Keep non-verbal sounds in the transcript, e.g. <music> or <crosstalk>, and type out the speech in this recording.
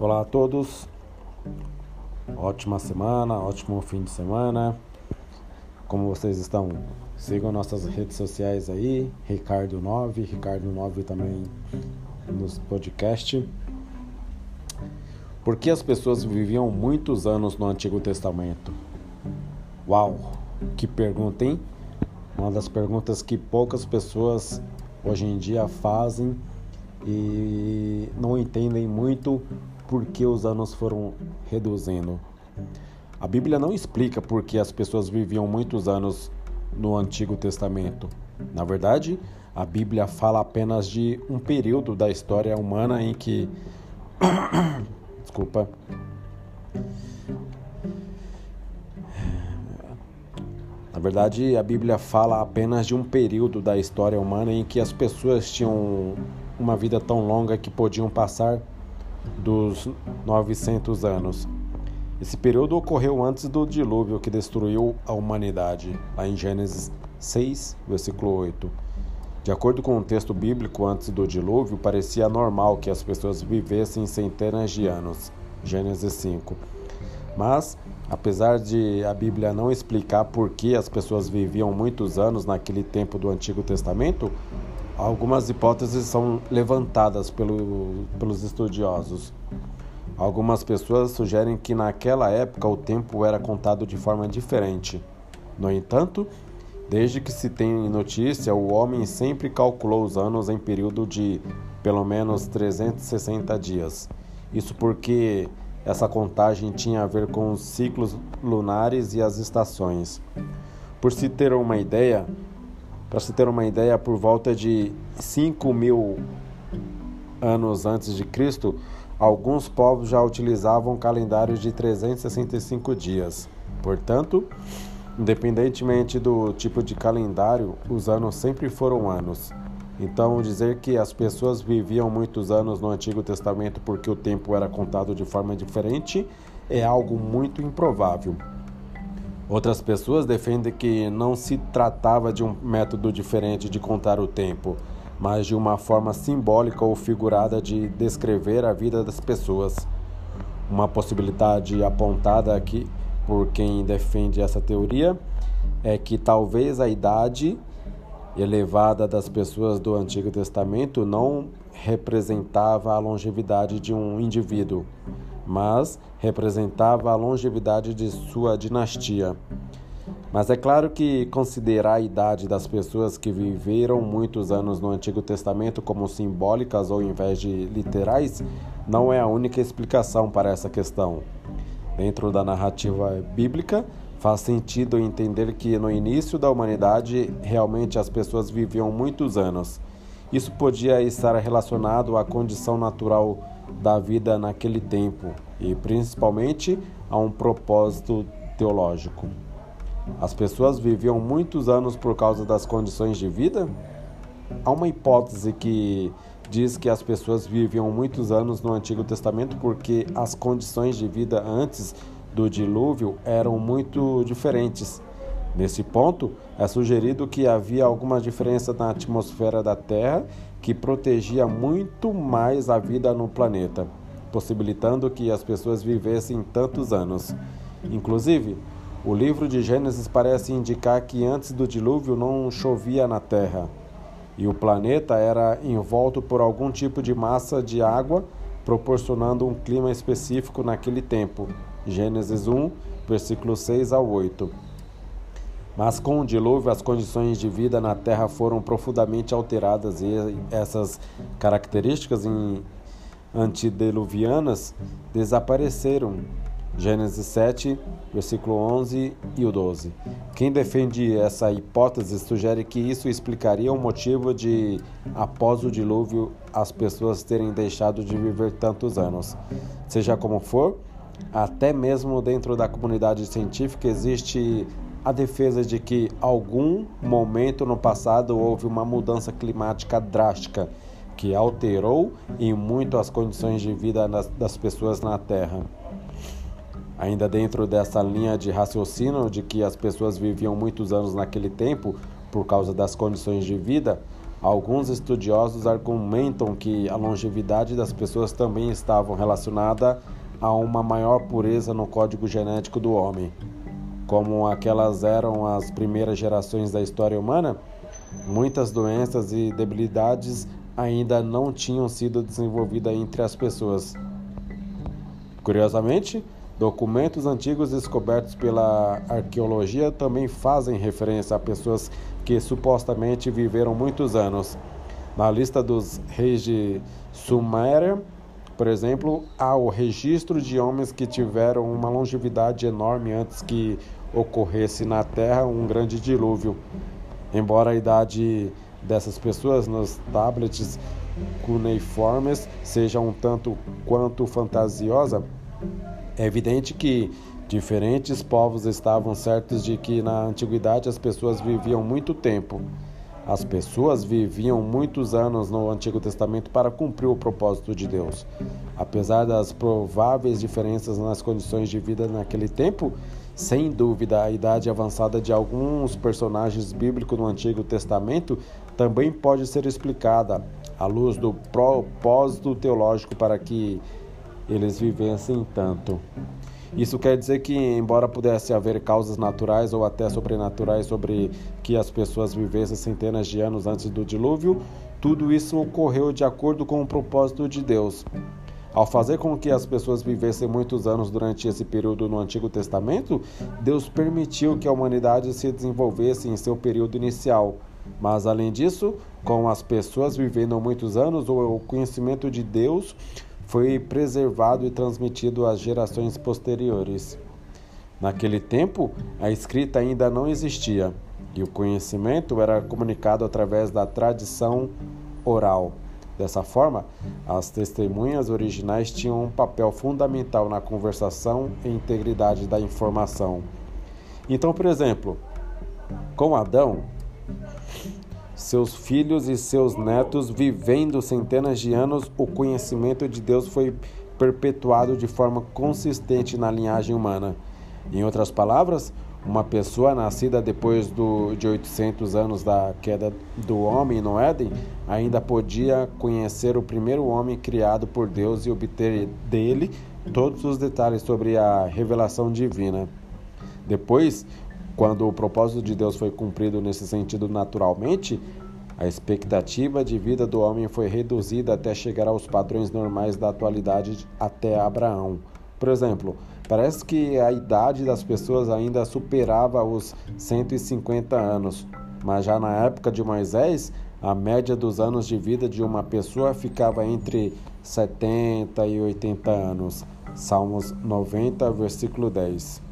Olá a todos, ótima semana, ótimo fim de semana. Como vocês estão? Sigam nossas redes sociais aí, Ricardo9, Ricardo9 também nos podcast. Por que as pessoas viviam muitos anos no Antigo Testamento? Uau, que pergunta, hein? Uma das perguntas que poucas pessoas hoje em dia fazem e não entendem muito por que os anos foram reduzindo. A Bíblia não explica por que as pessoas viviam muitos anos no Antigo Testamento. Na verdade, a Bíblia fala apenas de um período da história humana em que. <coughs> Desculpa. Na verdade, a Bíblia fala apenas de um período da história humana em que as pessoas tinham uma vida tão longa que podiam passar dos 900 anos. Esse período ocorreu antes do dilúvio que destruiu a humanidade, lá em Gênesis 6, versículo 8. De acordo com o texto bíblico, antes do dilúvio, parecia normal que as pessoas vivessem centenas de anos. Gênesis 5. Mas, apesar de a Bíblia não explicar por que as pessoas viviam muitos anos naquele tempo do Antigo Testamento, algumas hipóteses são levantadas pelo, pelos estudiosos. Algumas pessoas sugerem que naquela época o tempo era contado de forma diferente. No entanto, desde que se tem notícia, o homem sempre calculou os anos em período de pelo menos 360 dias. Isso porque essa contagem tinha a ver com os ciclos lunares e as estações. Por se ter uma ideia, para se ter uma ideia, por volta de 5 mil anos antes de Cristo, alguns povos já utilizavam calendários de 365 dias. Portanto, independentemente do tipo de calendário, os anos sempre foram anos. Então, dizer que as pessoas viviam muitos anos no Antigo Testamento porque o tempo era contado de forma diferente é algo muito improvável. Outras pessoas defendem que não se tratava de um método diferente de contar o tempo, mas de uma forma simbólica ou figurada de descrever a vida das pessoas. Uma possibilidade apontada aqui por quem defende essa teoria é que talvez a idade elevada das pessoas do Antigo Testamento não representava a longevidade de um indivíduo, mas representava a longevidade de sua dinastia. Mas é claro que considerar a idade das pessoas que viveram muitos anos no Antigo Testamento como simbólicas ou em vez de literais não é a única explicação para essa questão. Dentro da narrativa bíblica, faz sentido entender que no início da humanidade realmente as pessoas viviam muitos anos. Isso podia estar relacionado à condição natural da vida naquele tempo e principalmente a um propósito teológico. As pessoas viviam muitos anos por causa das condições de vida? Há uma hipótese que diz que as pessoas viviam muitos anos no Antigo Testamento porque as condições de vida antes do dilúvio eram muito diferentes. Nesse ponto, é sugerido que havia alguma diferença na atmosfera da Terra que protegia muito mais a vida no planeta, possibilitando que as pessoas vivessem tantos anos. Inclusive, o livro de Gênesis parece indicar que antes do dilúvio não chovia na terra e o planeta era envolto por algum tipo de massa de água, proporcionando um clima específico naquele tempo. Gênesis 1, versículos 6 a 8. Mas com o dilúvio, as condições de vida na Terra foram profundamente alteradas e essas características antediluvianas desapareceram, Gênesis 7, versículo 11 e o 12. Quem defende essa hipótese sugere que isso explicaria o motivo de, após o dilúvio, as pessoas terem deixado de viver tantos anos. Seja como for, até mesmo dentro da comunidade científica existe a defesa de que algum momento no passado houve uma mudança climática drástica que alterou em muito as condições de vida das pessoas na Terra. Ainda dentro dessa linha de raciocínio de que as pessoas viviam muitos anos naquele tempo por causa das condições de vida, Alguns estudiosos argumentam que a longevidade das pessoas também estava relacionada a uma maior pureza no código genético do homem. Como aquelas eram as primeiras gerações da história humana, muitas doenças e debilidades ainda não tinham sido desenvolvidas entre as pessoas. Curiosamente, documentos antigos descobertos pela arqueologia também fazem referência a pessoas que supostamente viveram muitos anos. Na lista dos reis de Suméria, por exemplo, há o registro de homens que tiveram uma longevidade enorme antes que ocorresse na Terra um grande dilúvio. Embora a idade dessas pessoas nos tablets cuneiformes seja um tanto quanto fantasiosa, é evidente que diferentes povos estavam certos de que na antiguidade as pessoas viviam muito tempo. As pessoas viviam muitos anos no Antigo Testamento para cumprir o propósito de Deus. Apesar das prováveis diferenças nas condições de vida naquele tempo, sem dúvida a idade avançada de alguns personagens bíblicos no Antigo Testamento também pode ser explicada à luz do propósito teológico para que eles vivessem tanto. Isso quer dizer que, embora pudesse haver causas naturais ou até sobrenaturais sobre que as pessoas vivessem centenas de anos antes do dilúvio, tudo isso ocorreu de acordo com o propósito de Deus. Ao fazer com que as pessoas vivessem muitos anos durante esse período no Antigo Testamento, Deus permitiu que a humanidade se desenvolvesse em seu período inicial. Mas, além disso, com as pessoas vivendo muitos anos, o conhecimento de Deus foi preservado e transmitido às gerações posteriores. Naquele tempo, a escrita ainda não existia e o conhecimento era comunicado através da tradição oral. Dessa forma, as testemunhas originais tinham um papel fundamental na conversação e integridade da informação. Então, por exemplo, com Adão, seus filhos e seus netos vivendo centenas de anos, o conhecimento de Deus foi perpetuado de forma consistente na linhagem humana. Em outras palavras, uma pessoa nascida depois do, de 800 anos da queda do homem no Éden ainda podia conhecer o primeiro homem criado por Deus e obter dele todos os detalhes sobre a revelação divina. Depois, quando o propósito de Deus foi cumprido nesse sentido naturalmente, a expectativa de vida do homem foi reduzida até chegar aos padrões normais da atualidade até Abraão. Por exemplo, parece que a idade das pessoas ainda superava os 150 anos, mas já na época de Moisés, a média dos anos de vida de uma pessoa ficava entre 70 e 80 anos. Salmos 90, versículo 10.